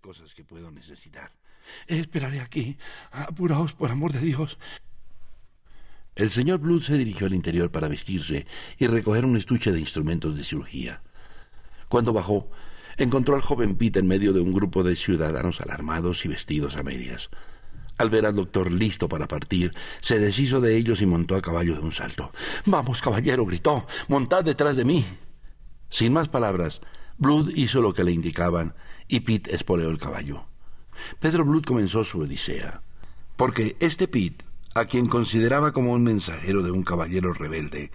cosas que puedo necesitar. Esperaré aquí. Apuraos, por amor de Dios. El señor Blood se dirigió al interior para vestirse y recoger un estuche de instrumentos de cirugía. Cuando bajó, encontró al joven Pete en medio de un grupo de ciudadanos alarmados y vestidos a medias. Al ver al doctor listo para partir, se deshizo de ellos y montó a caballo de un salto. Vamos, caballero, gritó. Montad detrás de mí. Sin más palabras, Blood hizo lo que le indicaban y Pete espoleó el caballo. Pedro Blood comenzó su odisea, porque este Pete, a quien consideraba como un mensajero de un caballero rebelde,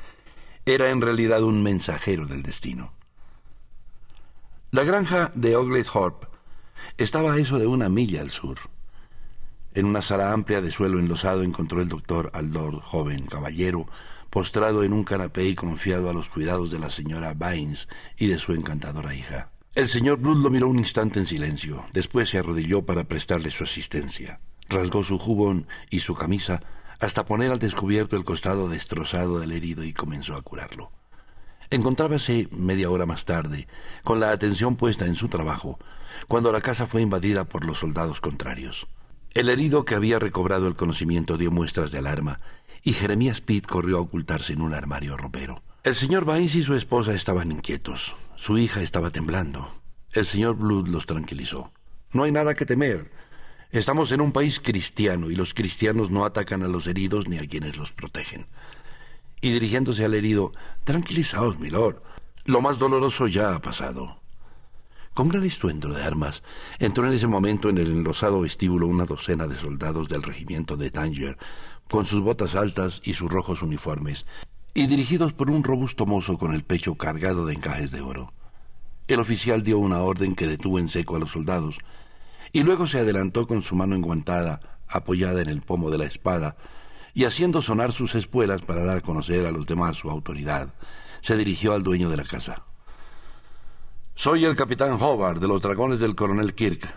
era en realidad un mensajero del destino. La granja de Oglethorpe estaba a eso de una milla al sur. En una sala amplia de suelo enlosado encontró el doctor al lord joven caballero postrado en un canapé y confiado a los cuidados de la señora Baines y de su encantadora hija. El señor Blood lo miró un instante en silencio, después se arrodilló para prestarle su asistencia. Rasgó su jubón y su camisa hasta poner al descubierto el costado destrozado del herido y comenzó a curarlo. Encontrábase media hora más tarde, con la atención puesta en su trabajo, cuando la casa fue invadida por los soldados contrarios. El herido que había recobrado el conocimiento dio muestras de alarma y Jeremías Pitt corrió a ocultarse en un armario ropero. El señor Baines y su esposa estaban inquietos. Su hija estaba temblando. El señor Blood los tranquilizó. No hay nada que temer. Estamos en un país cristiano y los cristianos no atacan a los heridos ni a quienes los protegen. Y dirigiéndose al herido, tranquilizaos, milord. Lo más doloroso ya ha pasado. Con gran estruendo de armas, entró en ese momento en el enlosado vestíbulo una docena de soldados del regimiento de Tanger, con sus botas altas y sus rojos uniformes, y dirigidos por un robusto mozo con el pecho cargado de encajes de oro. El oficial dio una orden que detuvo en seco a los soldados, y luego se adelantó con su mano enguantada, apoyada en el pomo de la espada, y haciendo sonar sus espuelas para dar a conocer a los demás su autoridad, se dirigió al dueño de la casa. Soy el capitán Hobart de los dragones del coronel Kirk.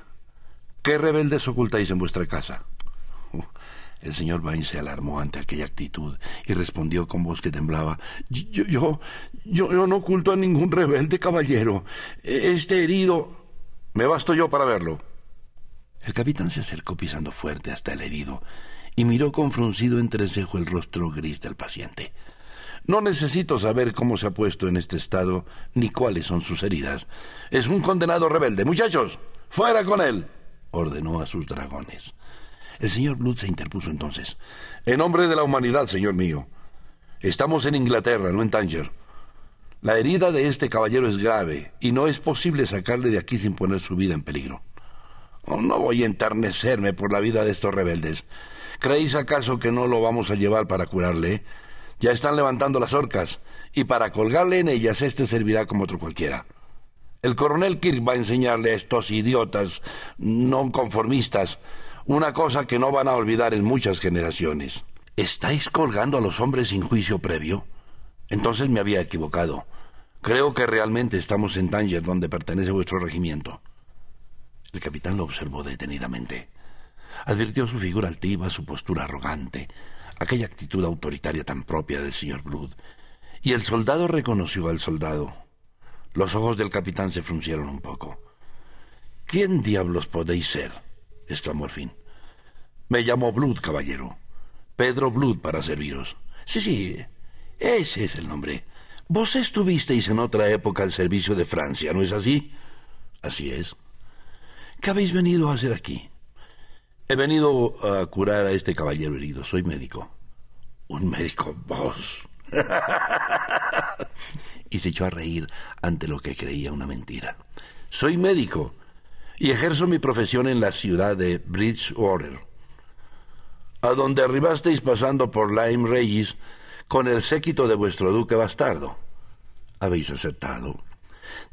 ¿Qué rebeldes ocultáis en vuestra casa? El señor Bain se alarmó ante aquella actitud y respondió con voz que temblaba. Yo, yo, yo, no oculto a ningún rebelde, caballero. Este herido. Me basto yo para verlo. El capitán se acercó pisando fuerte hasta el herido y miró con fruncido entrecejo el rostro gris del paciente. No necesito saber cómo se ha puesto en este estado ni cuáles son sus heridas. Es un condenado rebelde. Muchachos, fuera con él. ordenó a sus dragones. El señor Blood se interpuso entonces. En nombre de la humanidad, señor mío. Estamos en Inglaterra, no en Tánger. La herida de este caballero es grave y no es posible sacarle de aquí sin poner su vida en peligro. Oh, no voy a enternecerme por la vida de estos rebeldes. ¿Creéis acaso que no lo vamos a llevar para curarle? Ya están levantando las orcas, y para colgarle en ellas este servirá como otro cualquiera. El coronel Kirk va a enseñarle a estos idiotas no conformistas una cosa que no van a olvidar en muchas generaciones. ¿Estáis colgando a los hombres sin juicio previo? Entonces me había equivocado. Creo que realmente estamos en Tánger, donde pertenece vuestro regimiento. El capitán lo observó detenidamente. Advirtió su figura altiva, su postura arrogante, aquella actitud autoritaria tan propia del señor Blood. Y el soldado reconoció al soldado. Los ojos del capitán se fruncieron un poco. ¿Quién diablos podéis ser? Exclamó al fin. Me llamo Blood, caballero. Pedro Blood para serviros. Sí, sí, ese es el nombre. Vos estuvisteis en otra época al servicio de Francia, ¿no es así? Así es. ¿Qué habéis venido a hacer aquí? He venido a curar a este caballero herido. Soy médico. ¿Un médico? ¿Vos? y se echó a reír ante lo que creía una mentira. Soy médico y ejerzo mi profesión en la ciudad de Bridgewater, a donde arribasteis pasando por Lyme Regis con el séquito de vuestro duque bastardo. Habéis acertado.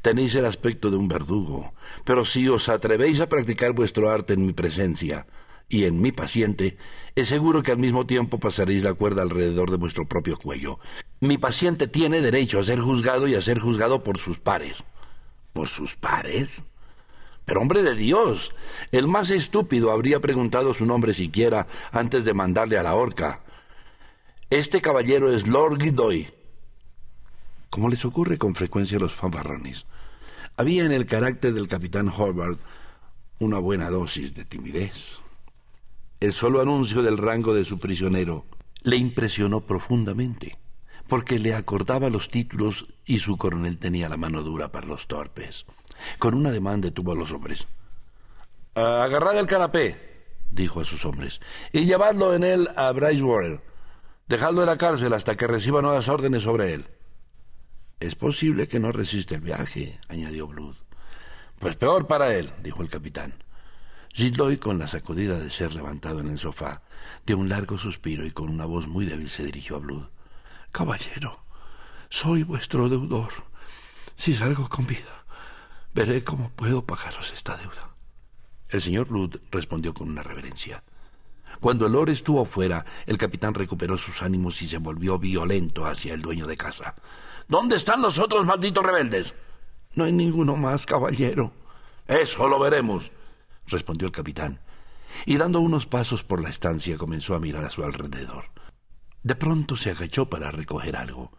Tenéis el aspecto de un verdugo, pero si os atrevéis a practicar vuestro arte en mi presencia y en mi paciente, es seguro que al mismo tiempo pasaréis la cuerda alrededor de vuestro propio cuello. Mi paciente tiene derecho a ser juzgado y a ser juzgado por sus pares. ¿Por sus pares? Pero hombre de Dios, el más estúpido habría preguntado su nombre siquiera antes de mandarle a la horca. Este caballero es Lord Gidoy. Como les ocurre con frecuencia a los fanfarrones, había en el carácter del capitán Hobart una buena dosis de timidez. El solo anuncio del rango de su prisionero le impresionó profundamente, porque le acordaba los títulos y su coronel tenía la mano dura para los torpes. Con un ademán detuvo a los hombres. Agarrad el canapé, dijo a sus hombres, y llevadlo en él a Brycewater. Dejadlo en la cárcel hasta que reciba nuevas órdenes sobre él. Es posible que no resista el viaje, añadió Blood. Pues peor para él, dijo el capitán. Gildoy, con la sacudida de ser levantado en el sofá, dio un largo suspiro y con una voz muy débil se dirigió a Blood. Caballero, soy vuestro deudor. Si salgo con vida, veré cómo puedo pagaros esta deuda. El señor Blood respondió con una reverencia. Cuando el lord estuvo fuera, el capitán recuperó sus ánimos y se volvió violento hacia el dueño de casa. ¿Dónde están los otros malditos rebeldes? No hay ninguno más, caballero. Eso lo veremos, respondió el capitán, y dando unos pasos por la estancia comenzó a mirar a su alrededor. De pronto se agachó para recoger algo.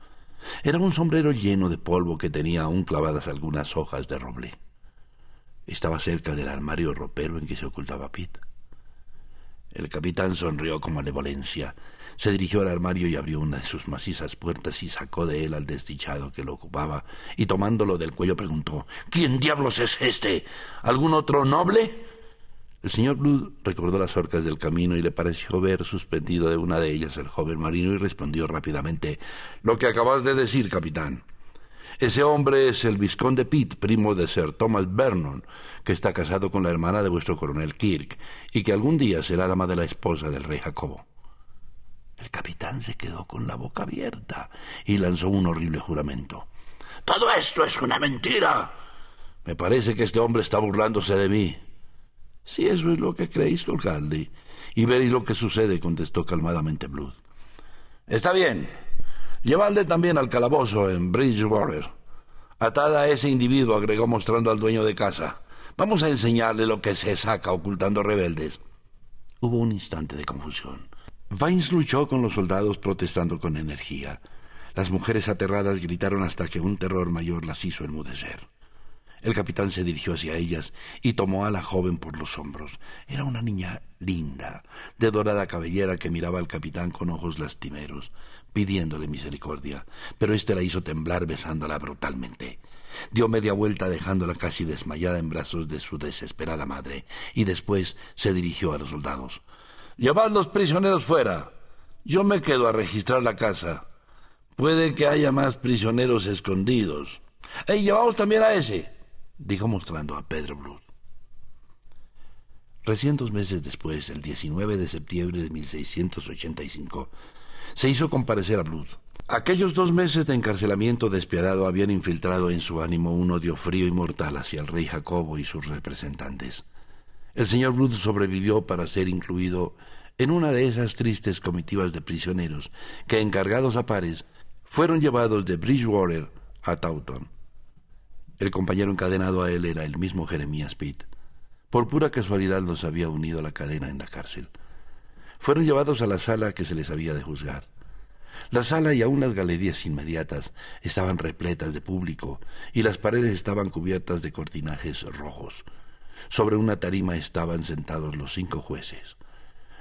Era un sombrero lleno de polvo que tenía aún clavadas algunas hojas de roble. Estaba cerca del armario ropero en que se ocultaba Pitt. El capitán sonrió con malevolencia, se dirigió al armario y abrió una de sus macizas puertas y sacó de él al desdichado que lo ocupaba, y tomándolo del cuello preguntó ¿Quién diablos es este? ¿Algún otro noble? El señor Blood recordó las orcas del camino y le pareció ver suspendido de una de ellas el joven marino y respondió rápidamente Lo que acabas de decir, capitán. Ese hombre es el vizconde Pitt, primo de Sir Thomas Vernon, que está casado con la hermana de vuestro coronel Kirk, y que algún día será dama de la esposa del rey Jacobo. El capitán se quedó con la boca abierta y lanzó un horrible juramento. Todo esto es una mentira. Me parece que este hombre está burlándose de mí. Si eso es lo que creéis, colgadle, y veréis lo que sucede, contestó calmadamente Blood. Está bien, Llevadle también al calabozo en Bridgewater. Atada a ese individuo, agregó mostrando al dueño de casa. Vamos a enseñarle lo que se saca ocultando rebeldes. Hubo un instante de confusión. Vines luchó con los soldados protestando con energía. Las mujeres aterradas gritaron hasta que un terror mayor las hizo enmudecer. El capitán se dirigió hacia ellas y tomó a la joven por los hombros. Era una niña linda, de dorada cabellera que miraba al capitán con ojos lastimeros, pidiéndole misericordia, pero éste la hizo temblar besándola brutalmente. Dio media vuelta dejándola casi desmayada en brazos de su desesperada madre, y después se dirigió a los soldados. Llevad los prisioneros fuera. Yo me quedo a registrar la casa. Puede que haya más prisioneros escondidos. ¡Ey, llevamos también a ese! Dijo mostrando a Pedro Blood. Recién dos meses después, el 19 de septiembre de 1685, se hizo comparecer a Blood. Aquellos dos meses de encarcelamiento despiadado habían infiltrado en su ánimo un odio frío y mortal hacia el rey Jacobo y sus representantes. El señor Blood sobrevivió para ser incluido en una de esas tristes comitivas de prisioneros que, encargados a pares, fueron llevados de Bridgewater a Taunton. El compañero encadenado a él era el mismo Jeremías Pitt. Por pura casualidad los había unido a la cadena en la cárcel. Fueron llevados a la sala que se les había de juzgar. La sala y aun las galerías inmediatas estaban repletas de público y las paredes estaban cubiertas de cortinajes rojos. Sobre una tarima estaban sentados los cinco jueces.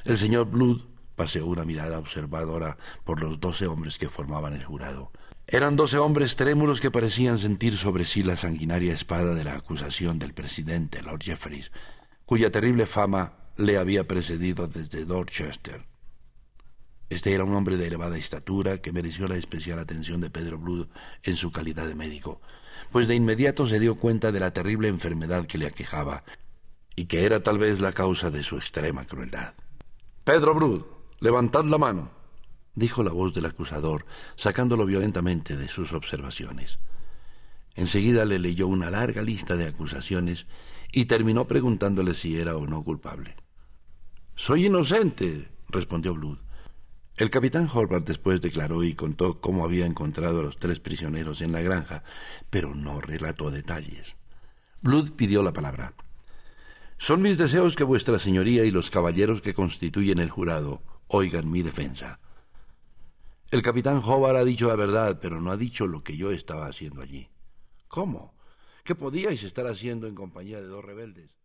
El señor Blood paseó una mirada observadora por los doce hombres que formaban el jurado. Eran doce hombres trémulos que parecían sentir sobre sí la sanguinaria espada de la acusación del presidente, Lord Jeffreys, cuya terrible fama le había precedido desde Dorchester. Este era un hombre de elevada estatura que mereció la especial atención de Pedro Blood en su calidad de médico, pues de inmediato se dio cuenta de la terrible enfermedad que le aquejaba y que era tal vez la causa de su extrema crueldad. Pedro Blood, levantad la mano dijo la voz del acusador, sacándolo violentamente de sus observaciones. Enseguida le leyó una larga lista de acusaciones y terminó preguntándole si era o no culpable. Soy inocente, respondió Blood. El capitán Horvath después declaró y contó cómo había encontrado a los tres prisioneros en la granja, pero no relató detalles. Blood pidió la palabra. Son mis deseos que vuestra señoría y los caballeros que constituyen el jurado oigan mi defensa. El capitán Hobart ha dicho la verdad, pero no ha dicho lo que yo estaba haciendo allí. ¿Cómo? ¿Qué podíais estar haciendo en compañía de dos rebeldes?